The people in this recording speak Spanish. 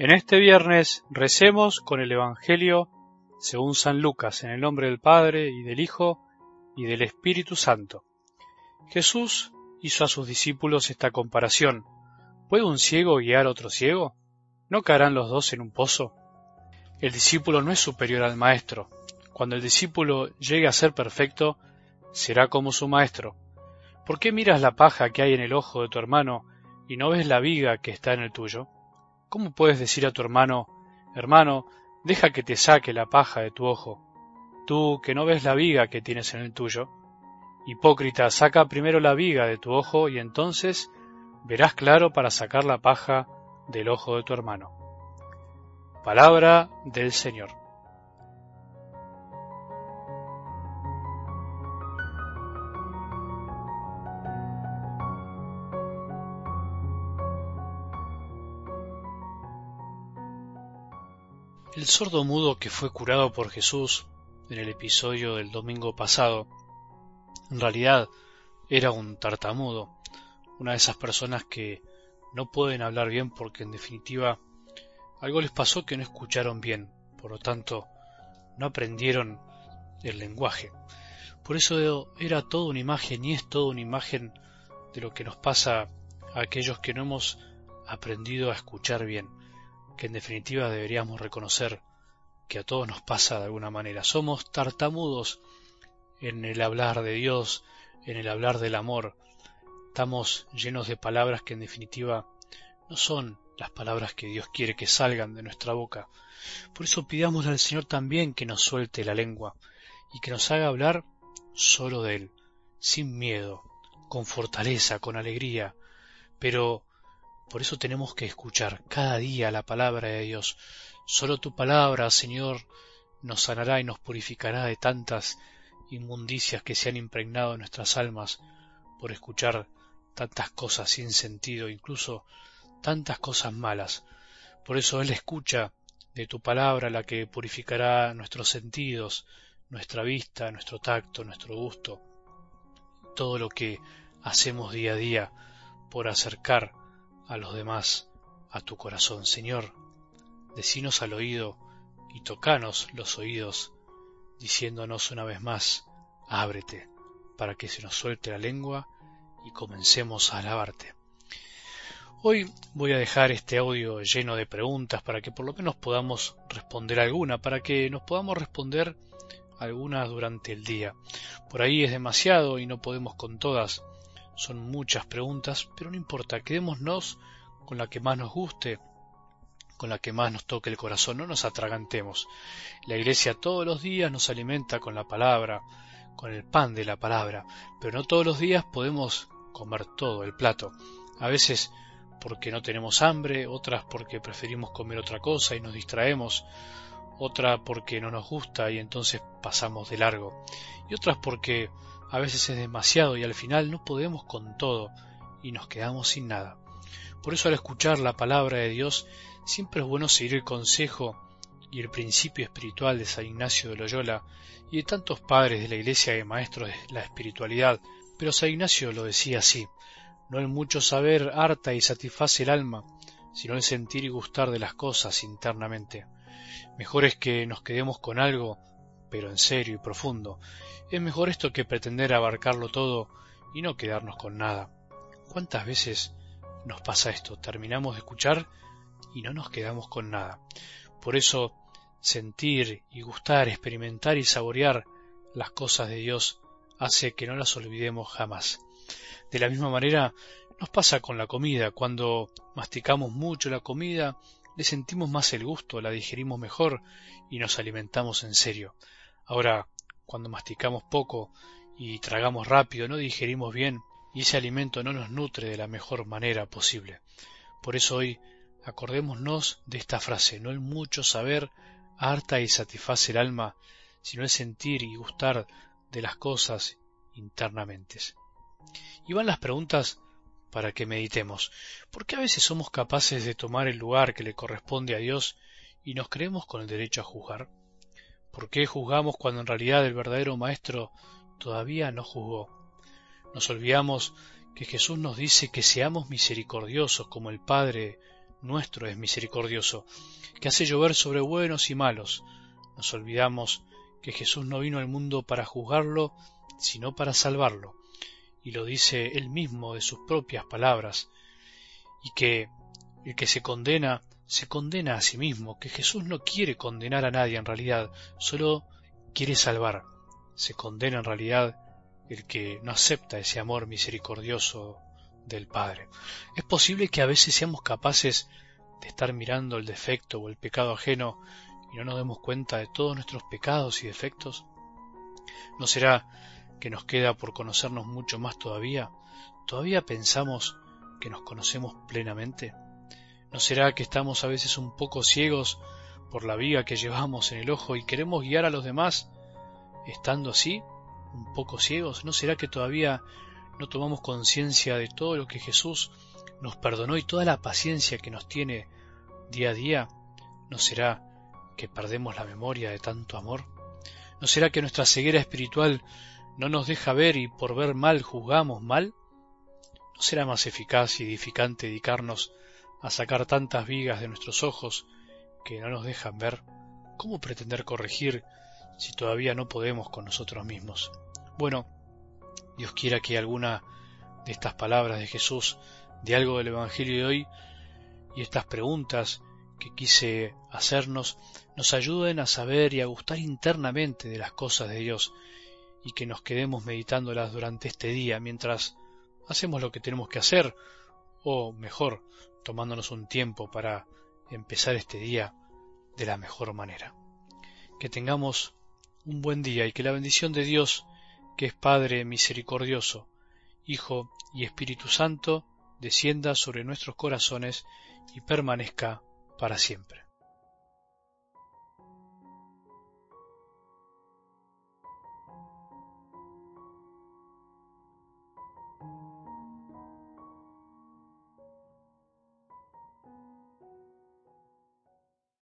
En este viernes recemos con el Evangelio según San Lucas, en el nombre del Padre y del Hijo y del Espíritu Santo. Jesús hizo a sus discípulos esta comparación. ¿Puede un ciego guiar a otro ciego? ¿No caerán los dos en un pozo? El discípulo no es superior al maestro. Cuando el discípulo llegue a ser perfecto, será como su maestro. ¿Por qué miras la paja que hay en el ojo de tu hermano y no ves la viga que está en el tuyo? ¿Cómo puedes decir a tu hermano, hermano, deja que te saque la paja de tu ojo, tú que no ves la viga que tienes en el tuyo? Hipócrita, saca primero la viga de tu ojo y entonces verás claro para sacar la paja del ojo de tu hermano. Palabra del Señor. El sordo mudo que fue curado por Jesús en el episodio del domingo pasado, en realidad era un tartamudo, una de esas personas que no pueden hablar bien porque en definitiva algo les pasó que no escucharon bien, por lo tanto no aprendieron el lenguaje. Por eso era toda una imagen y es toda una imagen de lo que nos pasa a aquellos que no hemos aprendido a escuchar bien que en definitiva deberíamos reconocer que a todos nos pasa de alguna manera. Somos tartamudos en el hablar de Dios, en el hablar del amor. Estamos llenos de palabras que en definitiva no son las palabras que Dios quiere que salgan de nuestra boca. Por eso pidamos al Señor también que nos suelte la lengua y que nos haga hablar solo de Él, sin miedo, con fortaleza, con alegría, pero por eso tenemos que escuchar cada día la palabra de Dios. Solo tu palabra, Señor, nos sanará y nos purificará de tantas inmundicias que se han impregnado en nuestras almas por escuchar tantas cosas sin sentido, incluso tantas cosas malas. Por eso Él escucha de tu palabra la que purificará nuestros sentidos, nuestra vista, nuestro tacto, nuestro gusto, todo lo que hacemos día a día por acercar a los demás a tu corazón, Señor. Decinos al oído y tocanos los oídos, diciéndonos una vez más, ábrete, para que se nos suelte la lengua y comencemos a alabarte. Hoy voy a dejar este audio lleno de preguntas para que por lo menos podamos responder alguna, para que nos podamos responder algunas durante el día. Por ahí es demasiado y no podemos con todas, son muchas preguntas, pero no importa, quedémonos con la que más nos guste, con la que más nos toque el corazón, no nos atragantemos. La Iglesia todos los días nos alimenta con la palabra, con el pan de la palabra, pero no todos los días podemos comer todo el plato. A veces porque no tenemos hambre, otras porque preferimos comer otra cosa y nos distraemos, otra porque no nos gusta y entonces pasamos de largo, y otras porque a veces es demasiado y al final no podemos con todo y nos quedamos sin nada. Por eso al escuchar la palabra de Dios siempre es bueno seguir el consejo y el principio espiritual de San Ignacio de Loyola y de tantos padres de la Iglesia y maestros de la espiritualidad. Pero San Ignacio lo decía así, no el mucho saber harta y satisface el alma, sino el sentir y gustar de las cosas internamente. Mejor es que nos quedemos con algo, pero en serio y profundo, es mejor esto que pretender abarcarlo todo y no quedarnos con nada. ¿Cuántas veces nos pasa esto? Terminamos de escuchar y no nos quedamos con nada. Por eso, sentir y gustar, experimentar y saborear las cosas de Dios hace que no las olvidemos jamás. De la misma manera nos pasa con la comida. Cuando masticamos mucho la comida, le sentimos más el gusto, la digerimos mejor y nos alimentamos en serio. Ahora, cuando masticamos poco y tragamos rápido, no digerimos bien y ese alimento no nos nutre de la mejor manera posible. Por eso hoy acordémonos de esta frase, no el mucho saber harta y satisface el alma, sino el sentir y gustar de las cosas internamente. Y van las preguntas para que meditemos. ¿Por qué a veces somos capaces de tomar el lugar que le corresponde a Dios y nos creemos con el derecho a juzgar? ¿Por qué juzgamos cuando en realidad el verdadero Maestro todavía no juzgó? Nos olvidamos que Jesús nos dice que seamos misericordiosos como el Padre nuestro es misericordioso, que hace llover sobre buenos y malos. Nos olvidamos que Jesús no vino al mundo para juzgarlo, sino para salvarlo, y lo dice él mismo de sus propias palabras, y que el que se condena, se condena a sí mismo, que Jesús no quiere condenar a nadie en realidad, solo quiere salvar. Se condena en realidad el que no acepta ese amor misericordioso del Padre. Es posible que a veces seamos capaces de estar mirando el defecto o el pecado ajeno y no nos demos cuenta de todos nuestros pecados y defectos. ¿No será que nos queda por conocernos mucho más todavía? ¿Todavía pensamos que nos conocemos plenamente? ¿No será que estamos a veces un poco ciegos por la viga que llevamos en el ojo y queremos guiar a los demás estando así, un poco ciegos? ¿No será que todavía no tomamos conciencia de todo lo que Jesús nos perdonó y toda la paciencia que nos tiene día a día? ¿No será que perdemos la memoria de tanto amor? ¿No será que nuestra ceguera espiritual no nos deja ver y por ver mal juzgamos mal? ¿No será más eficaz y edificante dedicarnos a sacar tantas vigas de nuestros ojos que no nos dejan ver? ¿Cómo pretender corregir si todavía no podemos con nosotros mismos? Bueno, Dios quiera que alguna de estas palabras de Jesús, de algo del Evangelio de hoy, y estas preguntas que quise hacernos, nos ayuden a saber y a gustar internamente de las cosas de Dios, y que nos quedemos meditándolas durante este día mientras hacemos lo que tenemos que hacer, o mejor, tomándonos un tiempo para empezar este día de la mejor manera. Que tengamos un buen día y que la bendición de Dios que es Padre misericordioso, Hijo y Espíritu Santo, descienda sobre nuestros corazones y permanezca para siempre.